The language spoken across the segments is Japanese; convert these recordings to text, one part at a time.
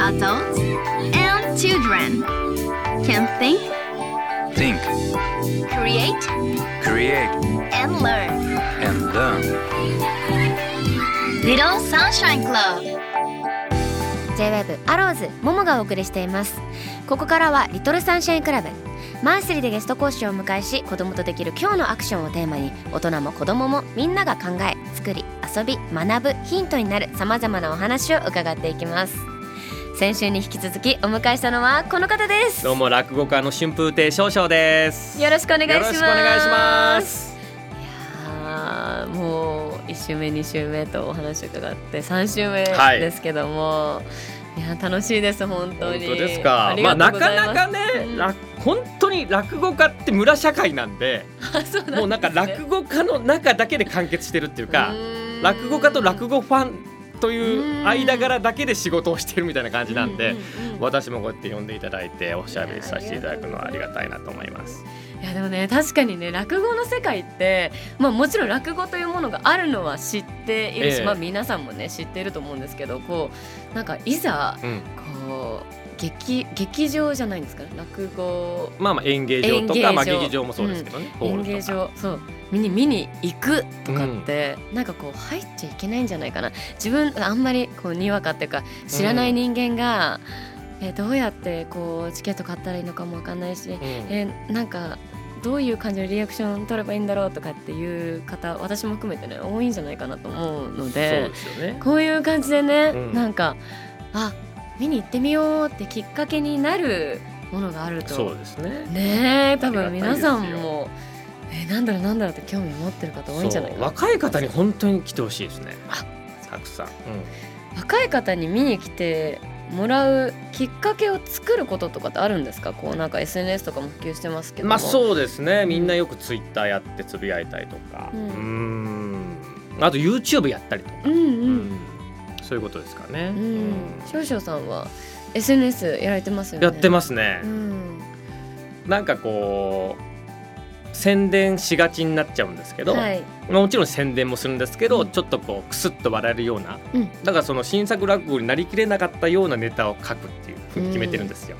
Adults and children can think, Think, create, create, and learn. and learn. Little Sunshine Club. J-WAVE アローズももがお送りしていますここからはリトルサンシャインクラブマンスリーでゲスト講師をお迎えし子供とできる今日のアクションをテーマに大人も子供もみんなが考え作り遊び学ぶヒントになるさまざまなお話を伺っていきます。先週に引き続きお迎えしたのはこの方です。どうも落語家の春風亭少々です。よろしくお願いします。よろしくお願いします。いやーもう1週目2週目とお話伺って3週目はい。ですけども、い、や楽しいです本当に。本当ですか。りまあなかなかね、うん。ら本当に落語家って村社会なんで、あそうなんですねもうなんか落語家の中だけで完結してるっていうか、落語家と落語ファンという間柄だけで仕事をしてるみたいな感じなんで。ううんうん私もこうやって呼んでいただいておしゃべりさせていただくのはありがたいなと思います。いやでもね確かにね落語の世界って、まあ、もちろん落語というものがあるのは知っているし、ええまあ、皆さんもね知っていると思うんですけどこうなんかいざうん、こう劇劇場じゃないんですかね？落語。まあまあ演芸場とかまあ劇場もそうですけどね。ホー演芸場。そう。見に見に行くとかって、なんかこう入っちゃいけないんじゃないかな。自分あんまりこうにわかっていうか知らない人間が、えどうやってこうチケット買ったらいいのかもわかんないし、うん。えなんかどういう感じのリアクション取ればいいんだろうとかっていう方私も含めてね多いんじゃないかなと思うのそうでですよね。こういう感じでね、うん。なんかあ見に行ってみようってきっかけになるものがあると。そうですね。ねえ多分皆さんもえなんだろうなんだろうって興味持ってる方多いんじゃないかな。若い方に本当に来てほしいですね。あたくさん。若い方に見に来てもらうきっかけを作ることとかってあるんですか？こうなんか SNS とかも普及してますけども。まあそうですね。みんなよくツイッターやってつぶやいたりとか、ううんーん、あと YouTube やったりとか、うんううんんそういうことですかね。うん。うん。少々さんは SNS やられてますよね。やってますね。う。ん。なんかこう宣伝しがちになっちゃうんですけど、はい。まあもちろん宣伝もするんですけど、うん。ちょっとこうクスッと笑えるような、うん。だからその新作落語になりきれなかったようなネタを書くっていうふうに決めてるんですよ。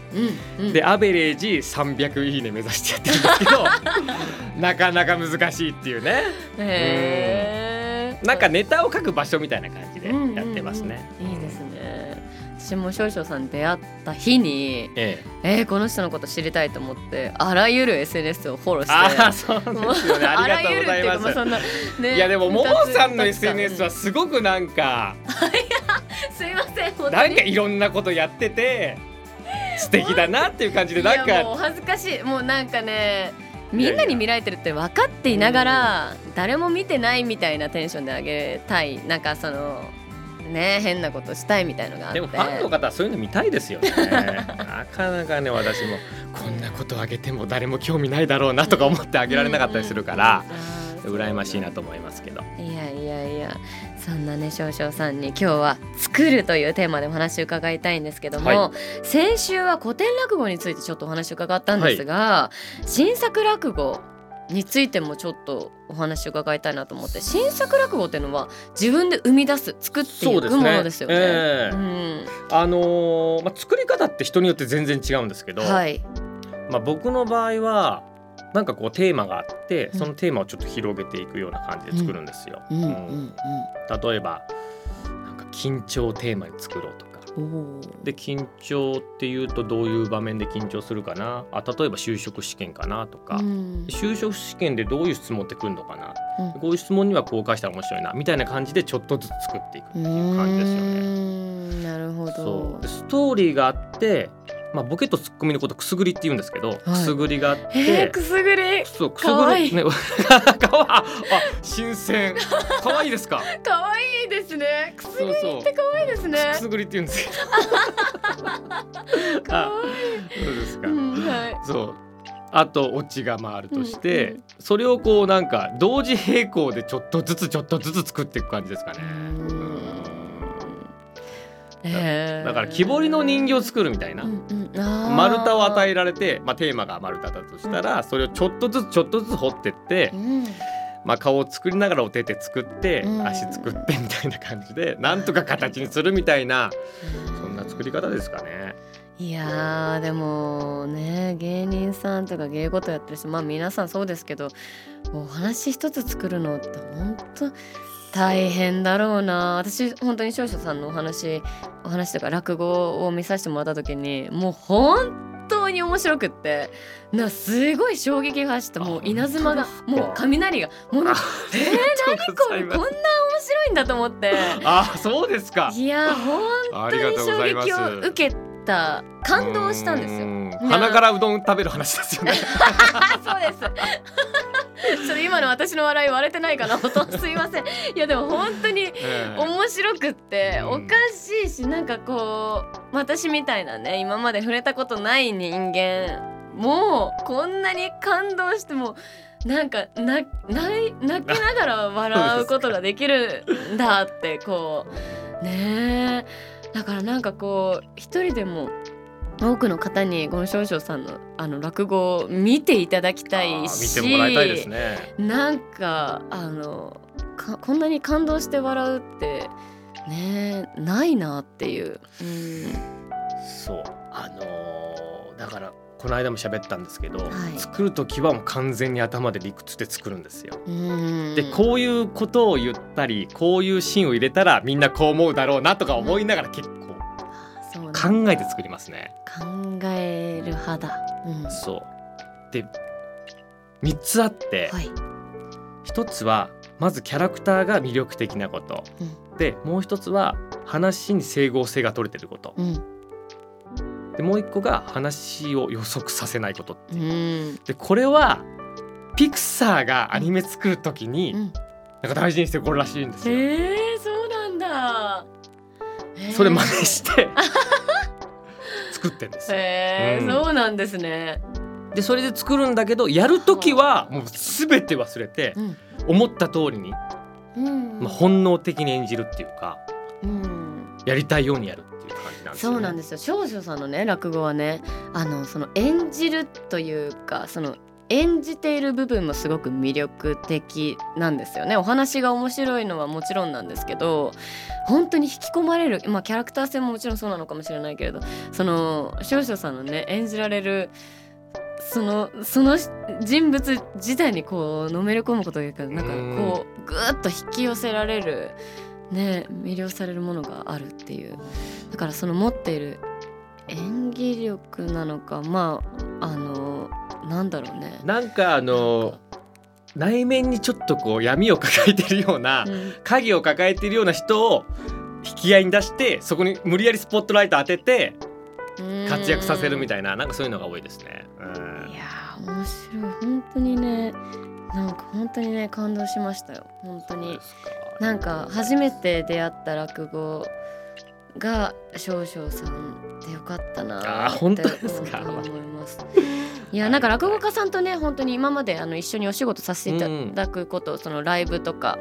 うん。うん。でアベレージ300いいね目指してやってるんですけど なかなか難しいっていうね。なんかネタを書く場所みたいな感じでやってますね。いいですね。私も少々さん出会った日にええ、えー、この人のこと知りたいと思ってあらゆる SNS をフォローして。ああそうですよね。ありがとうございます。あそんなねいやでもももさんの SNS はすごくなんか うんすいませんなんかいろんなことやってて素敵だなっていう感じでなんか恥ずかしい。もうなんかねみんなに見られてるって分かっていながら誰も見てないみたいなテンションであげたい。なんかそのね変なことしたいみたいのがあってでもファンの方はそういうの見たいですよね。なかなかね私もこんなことあげても誰も興味ないだろうなとか思ってあげられなかったりするからうんうん羨ましいなと思いますけど。いやいやいやそんなね少々さんに今日は「作る」というテーマでお話を伺いたいんですけども、は先週は古典落語についてちょっとお話を伺ったんですが、新作落語についてもちょっとお話を伺いたいなと思って新作落語っていうのは自分で生み出す作っていくものですよね。ええうん。あのーまあ、作り方って人によって全然違うんですけど、はい、まあ、僕の場合はなんかこうテーマがあってうん。そのテーマをちょっと広げていくような感じで作るんですよ。例えばなんか緊張をテーマに作ろうとで緊張っていうとどういう場面で緊張するかな？あ例えば就職試験かなとか、うん。就職試験でどういう質問ってくるのかな、うん。こういう質問にはこう返したら面白いな。みたいな感じでちょっとずつ作っていくっていう感じですよね。ん。なるほど。そう。でストーリーがあって、まあ、ボケとツッコミのことくすぐりって言うんですけど、くすぐりがあって、えー、くすぐり？そうくすぐりねかわ あ新鮮。かわいいですか？可愛いですね。くすぐりって可愛いですね。くすぐりって言うんですよ。可愛いそうですか、うんはい。そう。あとオチが回るとして、うんうんそれをこうなんか同時並行でちょっとずつちょっとずつ作っていく感じですかね。えー。だから木彫りの人形を作るみたいな、うんうん。丸太を与えられて、まあ、テーマが丸太だとしたら、それをちょっとずつちょっとずつ掘ってってう、ん。まあ、顔を作りながらお手手作ってうん。足作ってみたいな感じでなんとか形にするみたいなそんな作り方ですかね。いやーでもね芸人さんとか芸事やってる人まあ皆さんそうですけどお話一つ作るのって本当大変だろうな。私本当に少々さんのお話お話とか落語を見させてもらった時にもう本当に面白くって。なすごい衝撃が走ったもうあ稲妻がもう雷がもうえー、何これ？こんな面白いんだと思って。あそうですか。いや本当に衝。撃を受けた感動したんですよ。鼻からうどん食べる話ですよね。あ そうです。ちょっと今の私の笑い割れてないかな本当すいません。いやでも本当にええ面白くってうんおかしいしなんかこう私みたいなね今まで触れたことない人間もうこんなに感動してもなんかな泣い泣きながら笑うことができるんだってこうねえだからなんかこう一人でも多くの方にこの少々さんのあの落語を見ていただきたいあしー見てもらいたいですね。なんかあのかこんなに感動して笑うってねないなっていう、うん、そう。あのーだからこの間も喋ったんですけど、はい。作る時はもう完全に頭で理屈で作るんですよ。うん。でこういうことを言ったりこういうシーンを入れたらみんなこう思うだろうなとか思いながら結構考えて作りますね。考える派だ、うん、そう。で3つあって、はい、一つはまずキャラクターが魅力的なこと、でもう一つは話に整合性が取れてること。うんでもう一個が話を予測させないことってういう。ん。でこれはピクサーがアニメ作る時にうん、なんか大事にしてるこれらしいんですよ。へえそうなんだ。へーそれ真似して 作ってんですよ。へえ、うん。そうなんですね。でそれで作るんだけどやる時はもう全て忘れてうん。思った通りに、うん。まあ、本能的に演じるっていうかうん。やりたいようにやる感じなんです、ね。そうなんですよ少女さんのね落語はねあのその演じるというかその演じている部分もすごく魅力的なんですよねお話が面白いのはもちろんなんですけど本当に引き込まれるまあキャラクター性ももちろんそうなのかもしれないけれどその少女さんのね演じられるそのその人物自体にこうのめり込むことができるなんかこうぐっと引き寄せられるね魅了されるものがあるっていう。だからその持っている演技力なのかまああのなんだろうね。なんかあの内面にちょっとこう闇を抱えてるような、うん。影を抱えてるような人を引き合いに出してそこに無理やりスポットライト当てて活躍させるみたいななんかそういうのが多いですね。うん。いやー面白い。本当にねなんか本当にね感動しましたよ。本当になんか初めて出会った落語が少々さんでよかったなあー本当ですか？思いますい。やなんか落語家さんとね本当に今まであの一緒にお仕事させていただくこと、そのライブとか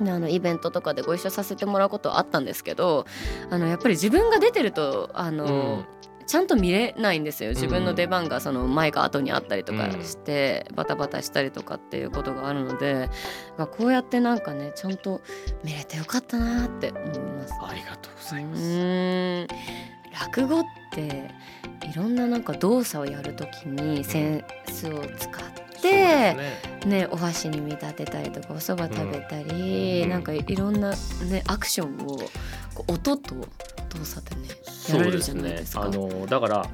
あのイベントとかでご一緒させてもらうことはあったんですけどあのやっぱり自分が出てるとあの、うんちゃんと見れないんですよ。自分の出番がその前か後にあったりとかして、バタバタしたりとかっていうことがあるのでまあこうやってなんかねちゃんと見れてよかったなって思います。ありがとうございうます。落語っていろんななんか動作をやるときにセンスを使って、ね。ね、お箸に見立てたりとかお蕎麦食べたり、うん。なんかいろんな、ね、アクションを音と動作でねやそうでられるじゃないすねですか。あのだから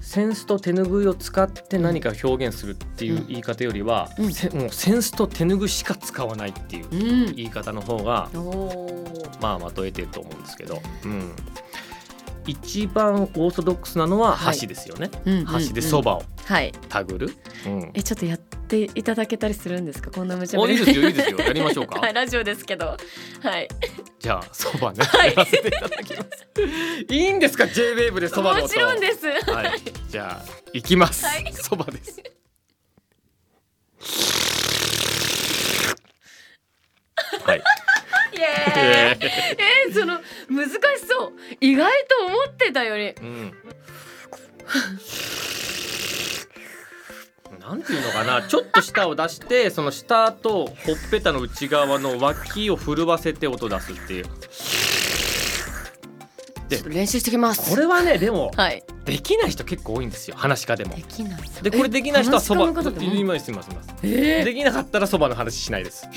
センスと手ぬぐいを使って何か表現するっていう言い方よりは、うん。せもうセンスと手ぬぐいしか使わないっていううん。言い方の方がおー。まあまとえてると思うんですけど、うん、一番オーソドックスなのははい。箸ですよね、うんうんうん。箸でそばをはい。たぐる、うん、えちょっとやっていただけたりするんですか？こんな無茶おぶり。いいですよいいですよ。やりましょうか？はいラジオですけど。はい。じゃあそばね、はい。やらせていただきます。いいんですか？J-WAVE でそばの音。もちろんです。はい。じゃあ行きます。はい。そば、です。はい。イエーイ。えー、その難しそう。意外と思ってたより。うんなんていうのかなちょっと舌を出してその舌とほっぺたの内側の脇を震わせて音出すっていう。で練習してきます。これはねでもはい。できない人結構多いんですよ話し家でも。できないでこれできない人はそば今すいますできなかったらそばの話しないです。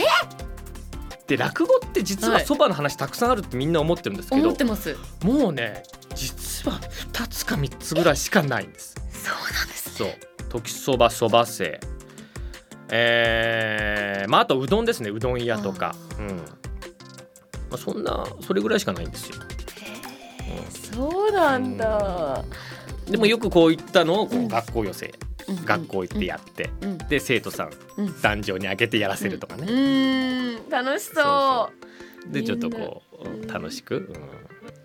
で落語って実ははい。そばの話たくさんあるってみんな思ってるんですけど、思ってます。もうね実は2つか3つぐらいしかないんです。そうなんですそう時そばそばせえー、まああとうどんですね。うどん屋とか。うん。まあ、そんなそれぐらいしかないんですよ。そうなんだ。でもよくこういったのをこうん。う学校寄せ、学校行ってやって、うん。で生徒さんうん。壇上に開けてやらせるとかうね、楽しそう。そうでちょっとこう楽しく、うん、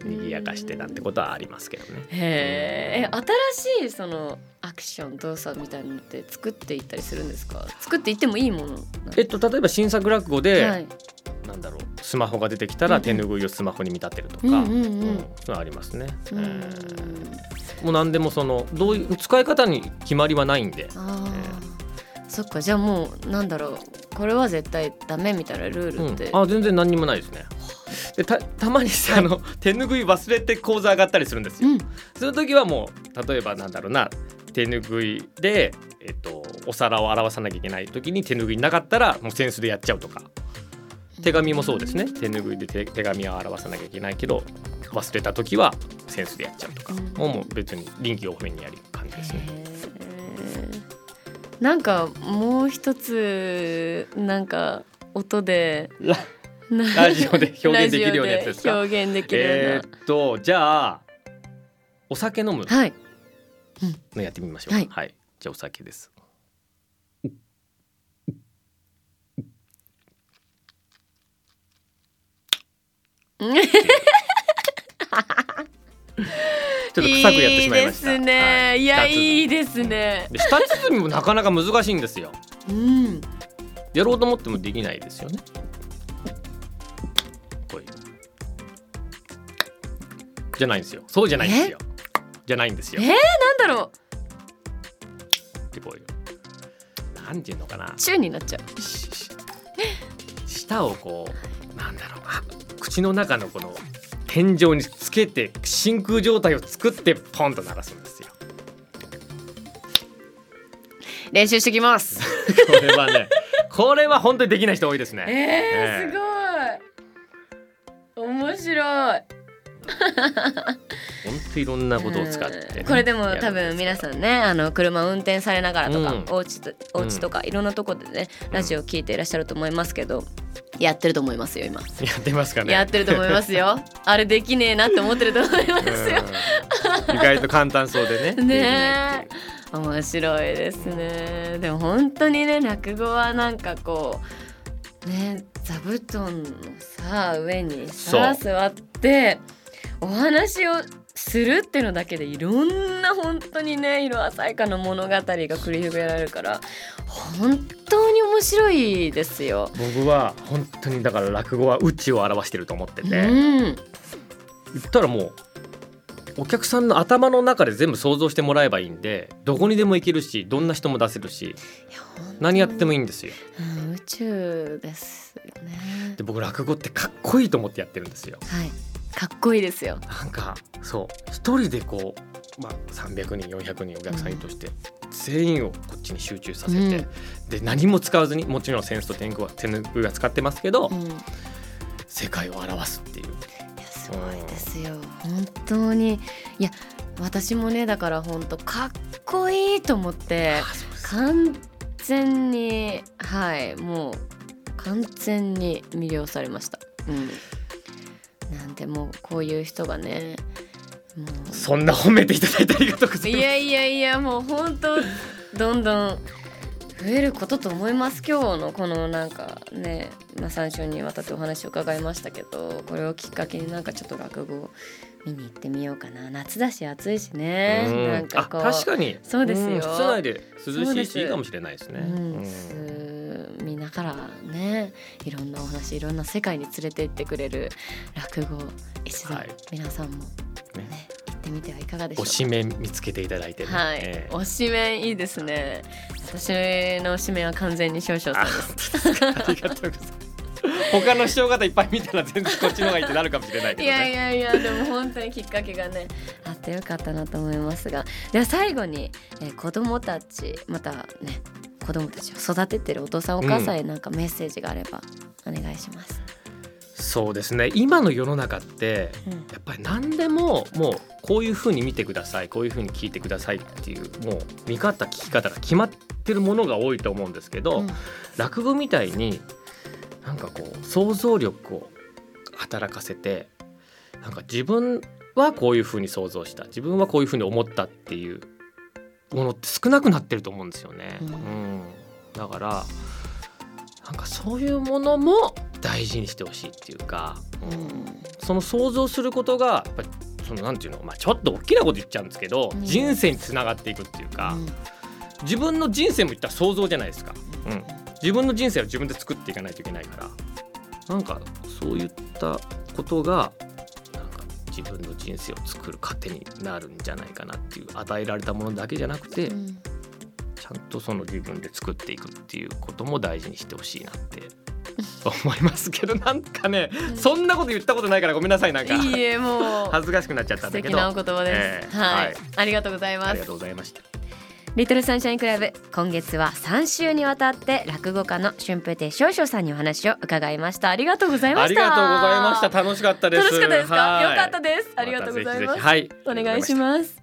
賑やかしてなんてことはありますけどね。へえ新しいそのアクション動作みたいなのって作っていったりするんですか？作っていってもいいものえっと例えば新作落語で、はい。なんだろうスマホが出てきたら手ぬぐいをスマホに見立てるとか、うんうんうん。うんそうありますね。うえんー。もう何でもそのどういう使い方に決まりはないんで。あー。そっかじゃあもうなんだろうこれは絶対ダメみたいなルールって、うん、あ全然何にもないですね。でたたまにさ、あの手ぬぐい忘れて講座上がったりするんですよ。うん。その時はもう例えばなんだろうな手ぬぐいで、えっと、お皿を表さなきゃいけない時に手ぬぐいなかったらもうセンスでやっちゃうとか。手紙もそうですね。手ぬぐいで手手紙を表さなきゃいけないけど忘れた時はセンスでやっちゃうとか、うん。もうもう別に臨機応変にやる感じですね。なんかもう一つなんか音でラジオで表現できるようなやつですか？表現できるえーっとじゃあお酒飲むはいのやってみましょう。はいじゃあお酒です。ちょっと臭くやってしまいました。いいですね、、はいや舌鼓いいですねで舌鼓もなかなか難しいんですよ。うんやろうと思ってもできないですよね。じゃないんですよ。そうじゃないんですよ。じゃないんですよ。えー、なんだろってこういう。なんていうのかなう。チューになっちゃう舌をこうなんだろうあ口の中のこの天井につけて真空状態を作ってポンと鳴らすんですよ。練習してきますこれはねこれは本当にできない人多いですえね。ー、えすごい面白い 本当いろんなことを使ってね、うんこれでも多分皆さんねあの車運転されながらとか、うん。お家とお家とかいろんなとこでねラジオ聞いていらっしゃると思いますけど、やってると思いますよ今、やってますかね。やってると思いますよ。あれできねえなって思ってると思いますよ。うん。意外と簡単そうでね。ねえ。面白いですね。でも本当にね落語はなんかこうね座布団のさ上にさそ座ってお話をするっていうのだけでいろんな本当にね色鮮やかな物語が繰り広げられるから本当に面白いですよ。僕は本当にだから落語は宇宙を表してると思ってて、うん、言ったらもうお客さんの頭の中で全部想像してもらえばいいんでどこにでも行けるしどんな人も出せるし何やってもいいんですよ。うん、宇宙ですよね。で僕落語ってかっこいいと思ってやってるんですよ。はい、かっこいいですよ。なんかそう一人でこう、まあ、300人400人お客さんいるとして、全員をこっちに集中させて、うんで何も使わずにもちろんセンスと天狗は手ぬぐいは使ってますけど、うん、いや世界を表すっていう。すごいですよ。本当にいや私もねだから本当かっこいいと思って完全にはいもう完全に魅了されました。うん。なんでもうこういう人がねもう。そんな褒めていただいてありがとうございます。いやいやいやもう本当どんどん増えることと思います今日のこのなんかね、まあ、3週にわたってお話を伺いましたけどこれをきっかけになんかちょっと落語を見に行ってみようかな。夏だし暑いしね。うん。なんかこう。あ確かに。そうですよ。ん。室内で涼しいしいいかもしれないですね。うんうんす見ながらねいろんなお話いろんな世界に連れて行ってくれる落語一度はい。皆さんもねね。行っってみてはいかがでしょう推しメン見つけていただいてね、はい、ええ。推しメンいいですね。私の推しメンは完全に少々さんです。ありがとうございます。他の視聴方いっぱい見たら全然こっちの方がいいってなるかもしれないけいどね。やいやいやでも本当にきっかけがねあってよかったなと思いますが。では最後に、えー子供たちまたね子供たちを育ててるお父さんお母さんへなんかメッセージがあればお願いします。そうですね。今の世の中ってうん。やっぱり何でももうこういう風に見てくださいこういう風に聞いてくださいっていうもう見方聞き方が決まってるものが多いと思うんですけど、うん。落語みたいになんかこう想像力を働かせてなんか自分はこういう風に想像した自分はこういう風に思ったっていうものって少なくなってると思うんですよね。うん。うんだからなんかそういうものも大事にしてほしいっていうか、うん。その想像することがやっぱりそのなんていうの、まあ、ちょっと大きなこと言っちゃうんですけど、うん。人生につながっていくっていうか、うん。自分の人生も言ったら想像じゃないですか。うん。自分の人生は自分で作っていかないといけないから。なんかそういったことが自分の人生を作る糧になるんじゃないかなっていう与えられたものだけじゃなくて、うん。ちゃんとその自分で作っていくっていうことも大事にしてほしいなって 思いますけどなんかね、そんなこと言ったことないからごめんなさいなんか。いいえもう。恥ずかしくなっちゃったんだけど。素敵なお言葉です、ええ。はい、はい。ありがとうございます。ありがとうございました。リトルサンシャインクラブ。今月は3週にわたって落語家の春風亭少々さんにお話を伺いました。ありがとうございました。ありがとうございました。楽しかったです。楽しかったですか、はい。よかったです。ありがとうございます、たぜひぜひ。はい。お願いします